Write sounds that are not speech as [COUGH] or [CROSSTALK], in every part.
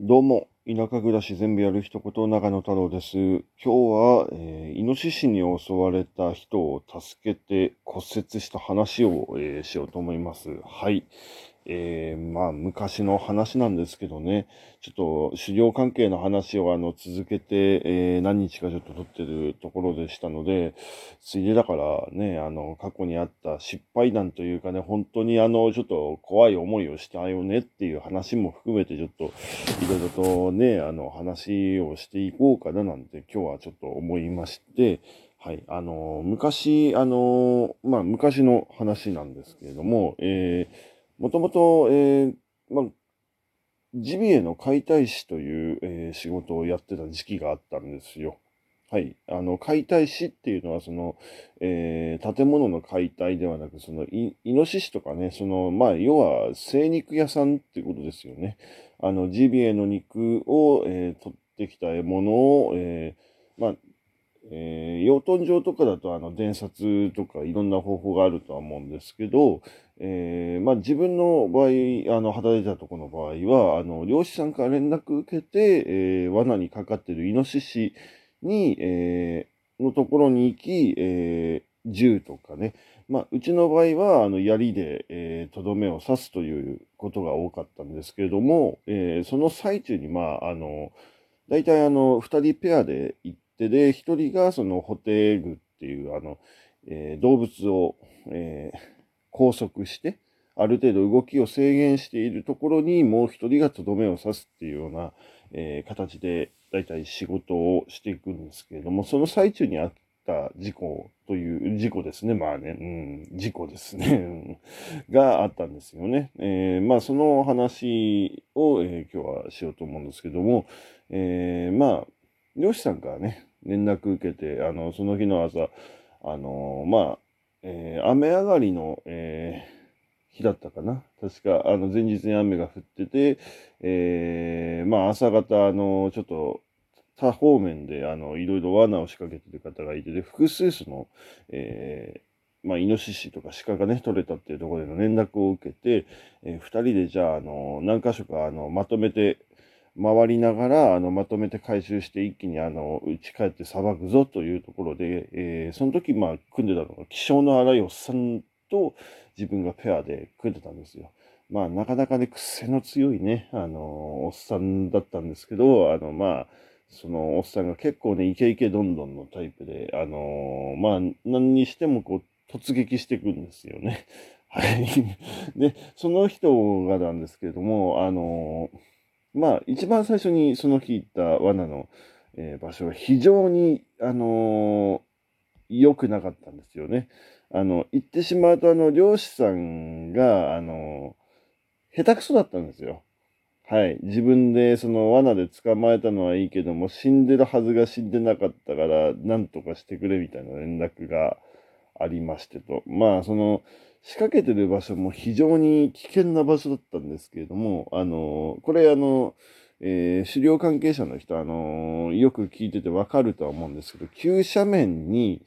どうも、田舎暮らし全部やる一言、長野太郎です。今日は、えーイノシシに襲われた人を助けて骨折した話を、えーしようと思います。はい。えーまあ、昔の話なんですけどね、ちょっと狩猟関係の話をあの続けて、えー何日かちょっと撮ってるところでしたので、ついでだからね、あの、過去にあった失敗談というかね、本当にあの、ちょっと怖い思いをしたよねっていう話も含めて、ちょっと、いろいろとね、あの、話をしていこうかななんて今日はちょっと思いまして、はい、あの、昔、あの、まあ、昔の話なんですけれども、えーもともと、えーまあ、ジビエの解体師という、えー仕事をやってた時期があったんですよ。はい。あの、解体師っていうのは、その、えー建物の解体ではなく、その、イノシシとかね、その、まあ、要は、精肉屋さんっていうことですよね。あの、ジビエの肉を、えー取ってきたものを、えーまあ、えー養豚場とかだと、あの、伝札とかいろんな方法があるとは思うんですけど、えーまあ、自分の場合、あの、働いたところの場合は、あの、漁師さんから連絡受けて、えー罠にかかってるイノシシに、えのところに行き、え銃とかね、まあ、うちの場合は、あの、槍で、えとどめを刺すということが多かったんですけれども、えその最中に、まあ、あの、大体あの、二人ペアで行ってで、一人がその、ホテグっていう、あの、えー動物を、えー拘束して、ある程度動きを制限しているところにもう一人がとどめを刺すっていうような、えー形で大体仕事をしていくんですけれども、その最中にあった事故という、事故ですね。まあね、うん、事故ですね。があったんですよね。えーまあその話を、えー今日はしようと思うんですけども、えーまあ、漁師さんからね、連絡受けて、あの、その日の朝、あのまあ、えー雨上がりの、えー日だったかな。確か、あの、前日に雨が降ってて、えーまあ、朝方、あの、ちょっと、他方面で、あの、いろいろ罠を仕掛けてる方がいて、で、複数その、えーまあ、イノシシとか鹿がね、取れたっていうところでの連絡を受けて、えー二人でじゃあ、あの、何箇所か、あの、まとめて、回りながら、あの、まとめて回収して一気に、あの、打ち帰ってさばくぞというところで、えーその時、まあ、組んでたのが、気性の荒いおっさんと自分がペアで組んでたんですよ。まあ、なかなかね、癖の強いね、あの、おっさんだったんですけど、あの、まあ、そのおっさんが結構ね、イケイケどんどんのタイプで、あのまあ、何にしてもこう、突撃していくんですよね。はい。[LAUGHS] で、その人がなんですけれども、あのまあ、一番最初にその日行った罠の、えー場所は非常に、あの良くなかったんですよね。あの、行ってしまうと、あの、漁師さんが、あの下手くそだったんですよ。はい。自分でその罠で捕まえたのはいいけども、死んでるはずが死んでなかったから、なんとかしてくれみたいな連絡がありましてと。まあ、その、仕掛けてる場所も非常に危険な場所だったんですけれども、あの、これあの、えー狩猟関係者の人、あのよく聞いててわかるとは思うんですけど、急斜面に、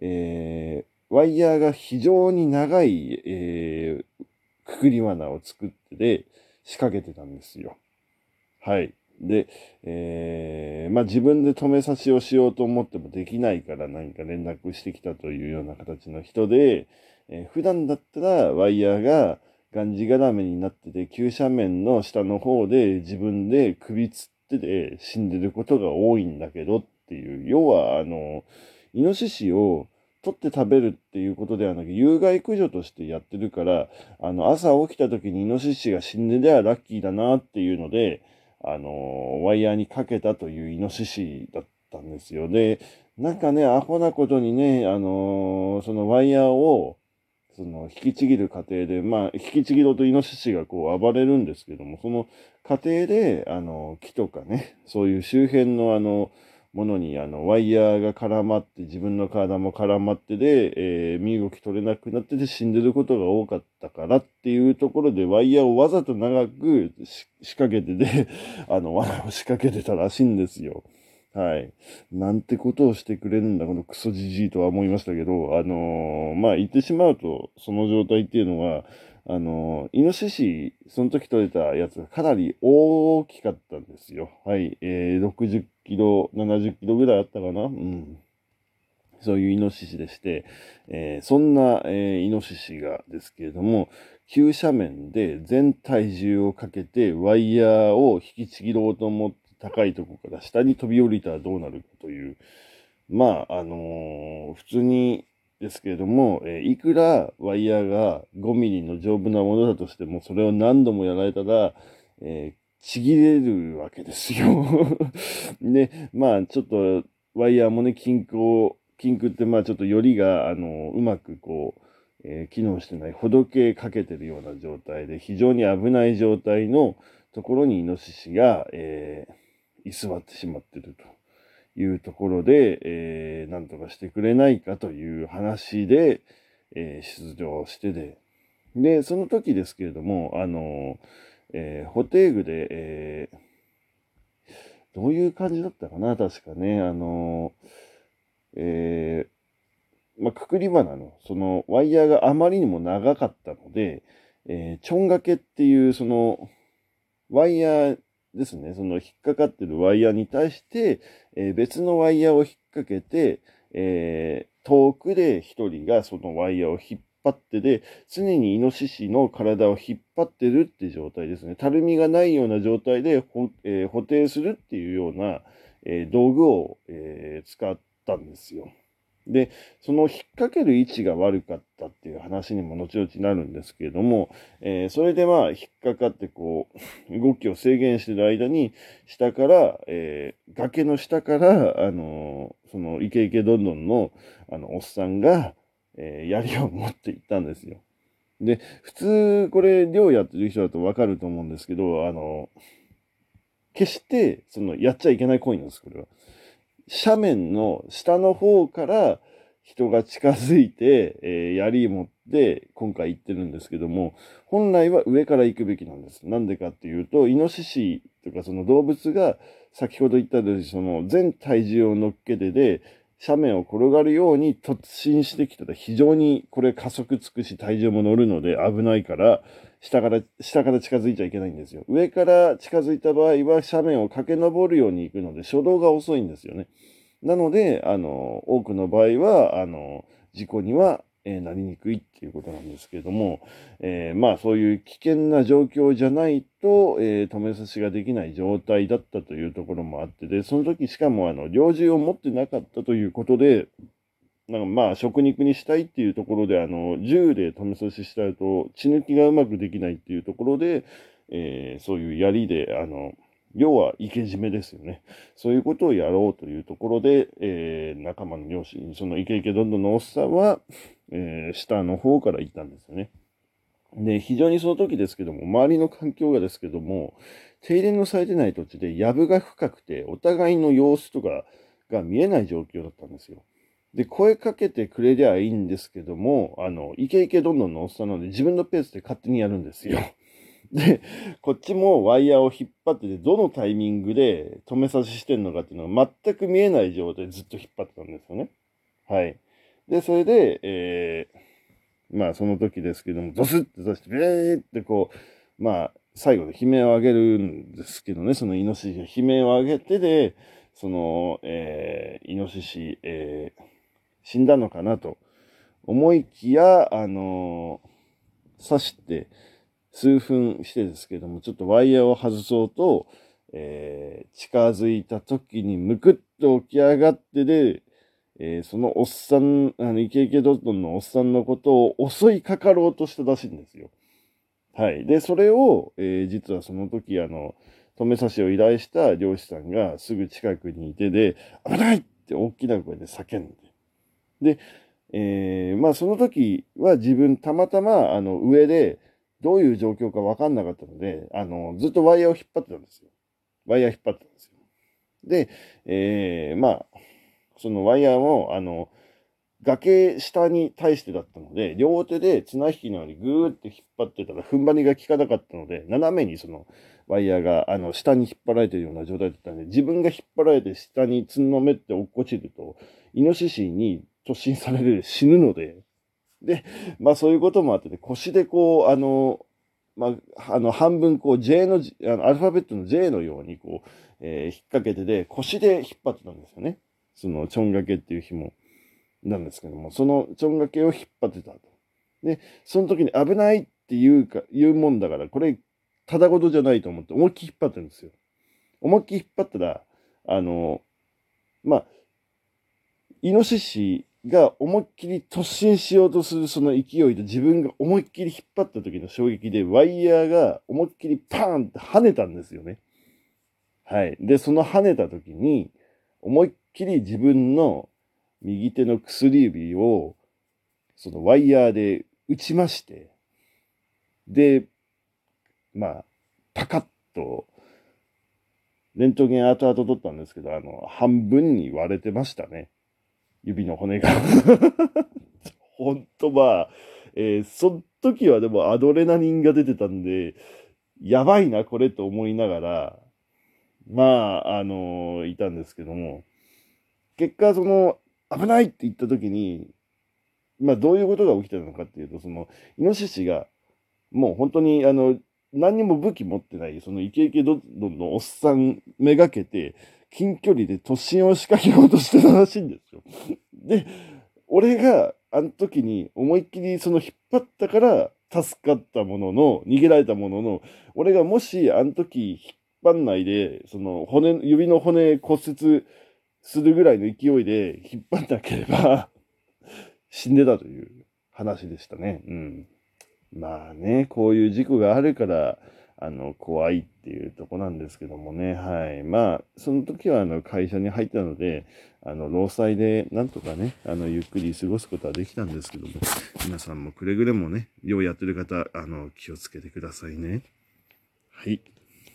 えーワイヤーが非常に長い、えーくくり罠を作ってで仕掛けてたんですよ。はい。で、えーまあ自分で止めさしをしようと思ってもできないから何か連絡してきたというような形の人で、えー普段だったらワイヤーががんじがらめになってて、急斜面の下の方で自分で首つってて死んでることが多いんだけどっていう、要はあの、イノシシを取って食べるっていうことではなく、有害駆除としてやってるから、あの、朝起きた時にイノシシが死んでりゃラッキーだなっていうので、あの、ワイヤーにかけたというイノシシだったんですよ。で、なんかね、アホなことにね、あのそのワイヤーを、その、引きちぎる過程で、まあ、引きちぎろうとイノシシがこう暴れるんですけども、その過程で、あの、木とかね、そういう周辺のあの、ものにあのワイヤーが絡まって自分の体も絡まってで、えー身動き取れなくなってて死んでることが多かったからっていうところでワイヤーをわざと長く仕掛けてで [LAUGHS] あの罠を仕掛けてたらしいんですよ。はい。なんてことをしてくれるんだ、このクソじじいとは思いましたけど、あのーまあ言ってしまうと、その状態っていうのは、あの、イノシシ、その時取れたやつがかなり大きかったんですよ。はい。えー、60キロ、70キロぐらいあったかなうん。そういうイノシシでして、えー、そんな、えー、イノシシがですけれども、急斜面で全体重をかけてワイヤーを引きちぎろうと思って高いとこから下に飛び降りたらどうなるかという、まあ、あのー、普通にですけれども、え、いくらワイヤーが5ミリの丈夫なものだとしても、それを何度もやられたら、え、ちぎれるわけですよで、[LAUGHS] まあ、ちょっと、ワイヤーもね、均衡、均衡って、まあ、ちょっとよりが、あの、うまくこう、えー、機能してない、ほどけかけてるような状態で、非常に危ない状態のところにイノシシが、えー、居座ってしまってると。いうところで、えー、なんとかしてくれないかという話で、えー、出場してで、で、その時ですけれども、あの、えー、ホテーグで、えー、どういう感じだったかな、確かね、あの、えー、まあ、くくり花の、その、ワイヤーがあまりにも長かったので、えー、ちょんがけっていう、その、ワイヤーですね、その引っかかってるワイヤーに対して、えー、別のワイヤーを引っ掛けて、えー、遠くで一人がそのワイヤーを引っ張ってで、常にイノシシの体を引っ張ってるって状態ですね。たるみがないような状態で、えー、補定するっていうような、え道具を、え使ったんですよ。で、その引っ掛ける位置が悪かったっていう話にも後々なるんですけれども、えー、それでまあ引っかかってこう、[LAUGHS] 動きを制限してる間に、下から、えー、崖の下から、あのー、そのイケイケどんどんの、あの、おっさんが、え、槍を持っていったんですよ。で、普通、これ、漁やってる人だとわかると思うんですけど、あの、決して、その、やっちゃいけない行為なんです、これは。斜面の下の方から人が近づいて、えー、槍持って今回行ってるんですけども、本来は上から行くべきなんです。なんでかっていうと、イノシシとかその動物が先ほど言ったように、その全体重を乗っけてで、斜面を転がるように突進してきたら非常にこれ加速つくし体重も乗るので危ないから、下から、下から近づいちゃいけないんですよ。上から近づいた場合は斜面を駆け上るように行くので、初動が遅いんですよね。なので、あの、多くの場合は、あの、事故には、えー、なりにくいっていうことなんですけれども、えー、まあそういう危険な状況じゃないと、えー、止めさしができない状態だったというところもあってで、その時しかもあの、猟銃を持ってなかったということで、なんかまあ食肉にしたいっていうところで、あの、銃で止め刺ししたいと血抜きがうまくできないっていうところで、えー、そういう槍で、あの、要は生け締めですよね。そういうことをやろうというところで、えー、仲間の両親、そのイケイケどんどんのおっさんは、えー、下の方から行ったんですよね。で、非常にその時ですけども、周りの環境がですけども、停電のされてない土地で、藪が深くて、お互いの様子とかが見えない状況だったんですよ。で、声かけてくれりゃいいんですけども、あの、イケイケどんどんのおっさんなので、自分のペースで勝手にやるんですよ。で、こっちもワイヤーを引っ張ってて、どのタイミングで止めさししてんのかっていうのは全く見えない状態でずっと引っ張ってたんですよね。はい。で、それで、えー、まあその時ですけども、ドスッて出して、ベーってこう、まあ最後で悲鳴を上げるんですけどね、そのイノシシが悲鳴を上げてで、その、えー、イノシシ、えー、死んだのかなと思いきや、あのー、刺して、数分してですけども、ちょっとワイヤーを外そうと、えー、近づいた時にむくっと起き上がってで、えー、そのおっさん、あの、イケイケドットンのおっさんのことを襲いかかろうとしたらしいんですよ。はい。で、それを、えー、実はその時、あの、止めさしを依頼した漁師さんがすぐ近くにいてで、危ないって大きな声で叫んで。で、えー、まあその時は自分たまたまあの上でどういう状況かわかんなかったので、あの、ずっとワイヤーを引っ張ってたんですよ。ワイヤー引っ張ってたんですよ。で、えー、まあ、そのワイヤーも、あの、崖下に対してだったので、両手で綱引きのようにぐーって引っ張ってたら踏ん張りが効かなかったので、斜めにそのワイヤーがあの下に引っ張られてるような状態だったので、自分が引っ張られて下につんのめって落っこちると、イノシシに突進される死ぬので、で、まあそういうこともあってね、腰でこう、あの、まあ、あの、半分こう J の、あのアルファベットの J のようにこう、えー、引っ掛けてで、腰で引っ張ってたんですよね。その、ちょんがけっていう紐なんですけども、そのちょんがけを引っ張ってたと。で、その時に危ないっていうか、言うもんだから、これ、ただごとじゃないと思って思いっきり引っ張ってるんですよ。思いっきり引っ張ったら、あの、まあ、イノシシが思いっきり突進しようとするその勢いで自分が思いっきり引っ張った時の衝撃でワイヤーが思いっきりパーンって跳ねたんですよね。はい。で、その跳ねた時に思いっきり自分の右手の薬指をそのワイヤーで打ちまして、で、まあ、パカッと、レントゲン後々取ったんですけど、あの、半分に割れてましたね。指の骨が。ほんとまあ、えー、その時はでもアドレナリンが出てたんで、やばいな、これと思いながら、まあ、あのー、いたんですけども、結果、その、危ないって言った時に、まあ、どういうことが起きてたのかっていうと、その、イノシシが、もう本当に、あの、何にも武器持ってない、そのイケイケどんどんのおっさんめがけて、近距離で突進を仕掛けようとしてたらしいんです。[LAUGHS] で、俺があの時に思いっきりその引っ張ったから助かったものの、逃げられたものの、俺がもしあの時引っ張んないで、その骨、指の骨骨折するぐらいの勢いで引っ張んなければ [LAUGHS] 死んでたという話でしたね。うん。まあね、こういう事故があるから、あの、怖いっていうとこなんですけどもね。はい。まあ、その時は、あの、会社に入ったので、あの、労災でなんとかね、あの、ゆっくり過ごすことはできたんですけども、皆さんもくれぐれもね、ようやってる方、あの、気をつけてくださいね。はい。